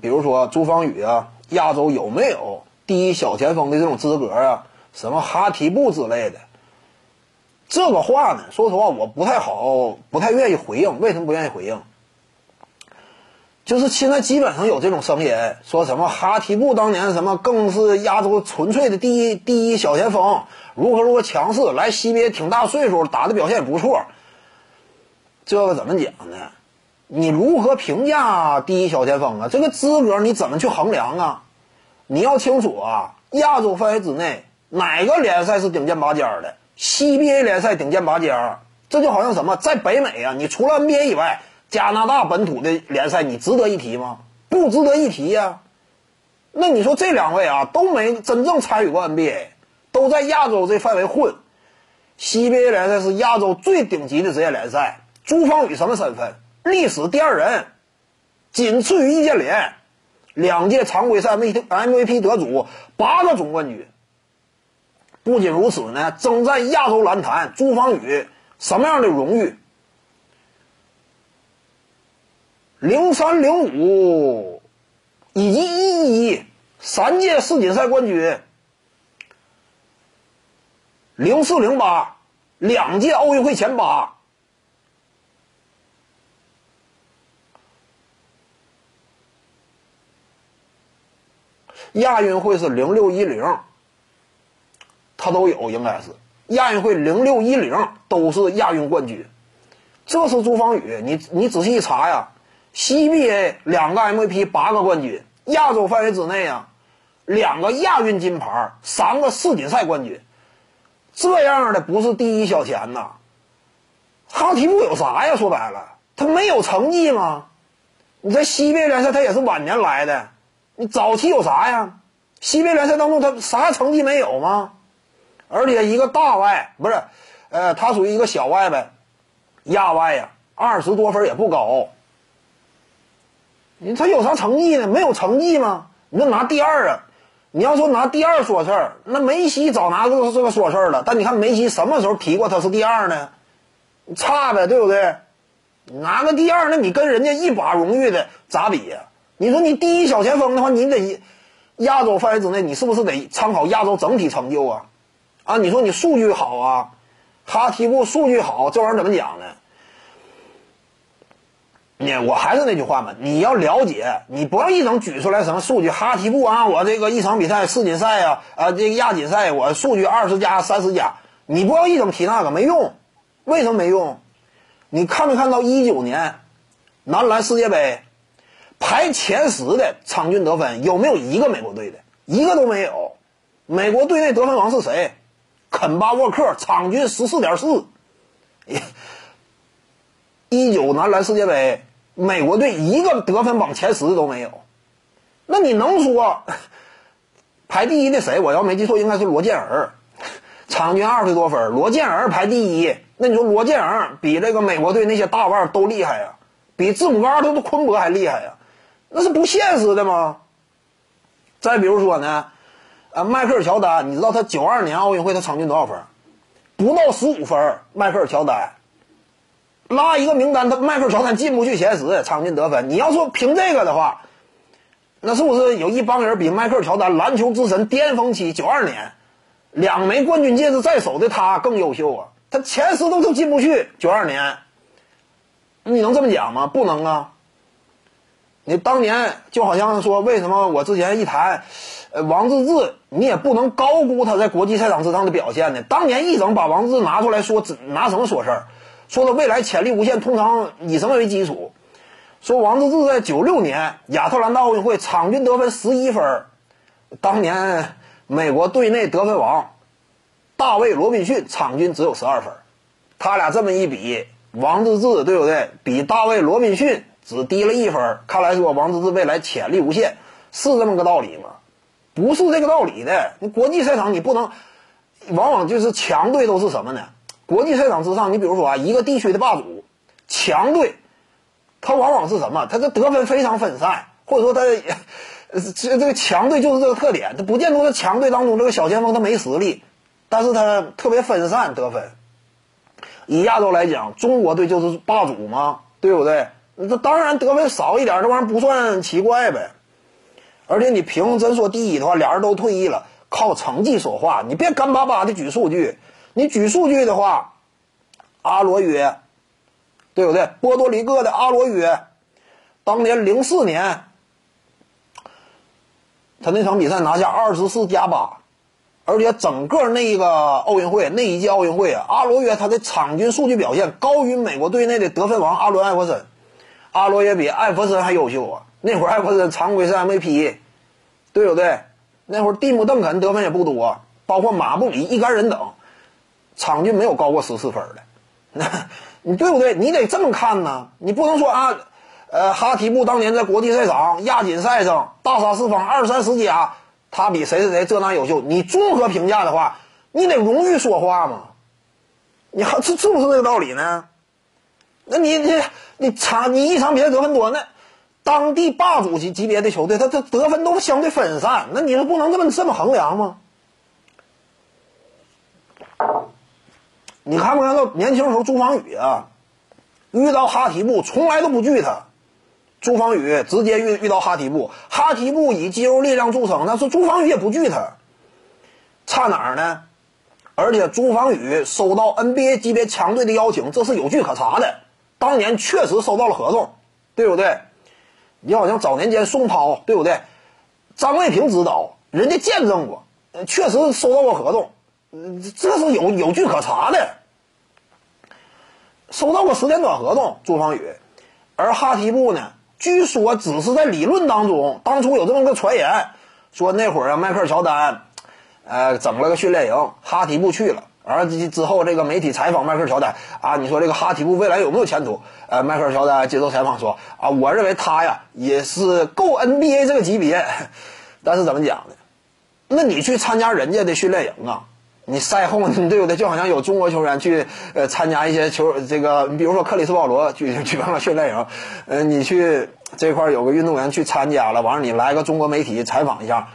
比如说朱芳雨啊，亚洲有没有第一小前锋的这种资格啊？什么哈提布之类的，这个话呢，说实话我不太好，不太愿意回应。为什么不愿意回应？就是现在基本上有这种声音，说什么哈提布当年什么更是亚洲纯粹的第一第一小前锋，如何如何强势，来西边挺大岁数，打的表现也不错。这个怎么讲呢？你如何评价第一小前锋啊？这个资格你怎么去衡量啊？你要清楚啊，亚洲范围之内哪个联赛是顶尖拔尖的？CBA 联赛顶尖拔尖，这就好像什么，在北美啊，你除了 NBA 以外。加拿大本土的联赛，你值得一提吗？不值得一提呀。那你说这两位啊，都没真正参与过 NBA，都在亚洲这范围混。CBA 联赛是亚洲最顶级的职业联赛。朱芳雨什么身份？历史第二人，仅次于易建联，两届常规赛 MVP 得主，八个总冠军。不仅如此呢，征战亚洲篮坛，朱芳雨什么样的荣誉？零三零五以及一一三届世锦赛冠军，零四零八两届奥运会前八，亚运会是零六一零，他都有，应该是亚运会零六一零都是亚运冠军，这是朱芳雨，你你仔细一查呀。CBA 两个 MVP，八个冠军，亚洲范围之内啊，两个亚运金牌，三个世锦赛冠军，这样的不是第一小钱呐。哈提布有啥呀？说白了，他没有成绩吗？你在 CBA 联赛他也是晚年来的，你早期有啥呀？CBA 联赛当中他啥成绩没有吗？而且一个大外不是，呃，他属于一个小外呗，亚外呀，二十多分也不高。你他有啥成绩呢？没有成绩吗？你就拿第二啊！你要说拿第二说事儿，那梅西早拿这个这个说事儿了。但你看梅西什么时候提过他是第二呢？差呗，对不对？拿个第二，那你跟人家一把荣誉的咋比呀？你说你第一小前锋的话，你得亚洲范围之内，你是不是得参考亚洲整体成就啊？啊，你说你数据好啊，哈提布数据好，这玩意儿怎么讲呢？你我还是那句话嘛，你要了解，你不要一整举出来什么数据，哈提布啊，我这个一场比赛世锦赛啊，啊这个亚锦赛我数据二十加三十加，你不要一整提那个没用，为什么没用？你看没看到一九年男篮世界杯排前十的场均得分有没有一个美国队的？一个都没有。美国队内得分王是谁？肯巴沃克，场均十四点四。一九男篮世界杯。美国队一个得分榜前十都没有，那你能说排第一的谁？我要没记错，应该是罗建儿，场均二十多分。罗建儿排第一，那你说罗建儿比这个美国队那些大腕都厉害呀？比字母哥、都是昆博还厉害呀？那是不现实的吗？再比如说呢，呃，迈克尔乔丹，你知道他九二年奥运会他场均多少分？不到十五分。迈克尔乔丹。拉一个名单，他迈克尔乔丹进不去前十，场均得分。你要说凭这个的话，那是不是有一帮人比迈克尔乔丹篮球之神巅峰期九二年两枚冠军戒指在手的他更优秀啊？他前十都都进不去，九二年，你能这么讲吗？不能啊！你当年就好像说，为什么我之前一谈，呃，王治郅，你也不能高估他在国际赛场之上的表现呢？当年一整把王治郅拿出来说，拿什么说事儿？说他未来潜力无限，通常以什么为基础？说王治郅在九六年亚特兰大奥运会场均得分十一分，当年美国队内得分王大卫罗宾逊场均只有十二分，他俩这么一比，王治郅对不对？比大卫罗宾逊只低了一分。看来说王治郅未来潜力无限，是这么个道理吗？不是这个道理的。你国际赛场你不能，往往就是强队都是什么呢？国际赛场之上，你比如说啊，一个地区的霸主强队，他往往是什么？他这得分非常分散，或者说他这这个强队就是这个特点。他不见得是强队当中这个小前锋他没实力，但是他特别分散得分。以亚洲来讲，中国队就是霸主嘛，对不对？那当然得分少一点，这玩意儿不算奇怪呗。而且你凭真说第一的话，俩人都退役了，靠成绩说话，你别干巴巴的举数据。你举数据的话，阿罗约，对不对？波多黎各的阿罗约，当年零四年，他那场比赛拿下二十四加八，而且整个那个奥运会那一届奥运会啊，阿罗约他的场均数据表现高于美国队内的得分王阿伦艾弗森，阿罗也比艾弗森还优秀啊。那会儿艾弗森常规赛 MVP，对不对？那会儿蒂姆邓肯得分也不多，包括马布里、一干人等，场均没有高过十四分的。你对不对？你得这么看呢，你不能说啊，呃，哈提布当年在国际赛场亚锦赛上大杀四方二三十加，他比谁谁谁这那优秀。你综合评价的话，你得荣誉说话嘛。你还这是不是这个道理呢？那你你你场你一场比赛得分多那。当地霸主级级别的球队，他他得分都相对分散，那你说不能这么这么衡量吗？你看没看到年轻时候朱芳雨啊，遇到哈提布从来都不惧他，朱芳雨直接遇遇到哈提布，哈提布以肌肉力量著称，那是朱芳雨也不惧他，差哪儿呢？而且朱芳雨收到 NBA 级别强队的邀请，这是有据可查的，当年确实收到了合同，对不对？你好像早年间宋涛对不对？张卫平指导，人家见证过，确实收到过合同，这是有有据可查的。收到过时间短合同，朱芳雨，而哈提布呢，据说只是在理论当中，当初有这么个传言，说那会儿啊，迈克尔乔丹，呃，整了个训练营，哈提布去了。而之之后，这个媒体采访迈克尔乔丹啊，你说这个哈提布未来有没有前途？呃，迈克尔乔丹接受采访说啊，我认为他呀也是够 NBA 这个级别，但是怎么讲呢？那你去参加人家的训练营啊，你赛后你 对不对？就好像有中国球员去呃参加一些球这个，你比如说克里斯保罗举 举办了训练营，呃，你去这块有个运动员去参加了，完了你来个中国媒体采访一下，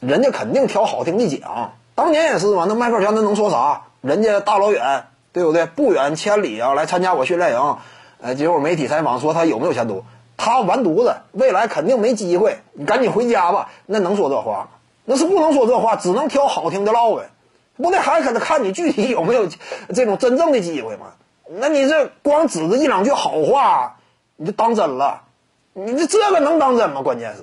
人家肯定挑好听的讲。当年也是嘛，那迈克尔乔丹能说啥？人家大老远，对不对？不远千里啊，来参加我训练营，呃，结果媒体采访说他有没有前途？他完犊子，未来肯定没机会，你赶紧回家吧。那能说这话吗？那是不能说这话，只能挑好听的唠呗。不那还可能看你具体有没有这种真正的机会吗？那你这光指着一两句好话，你就当真了？你这这个能当真吗？关键是。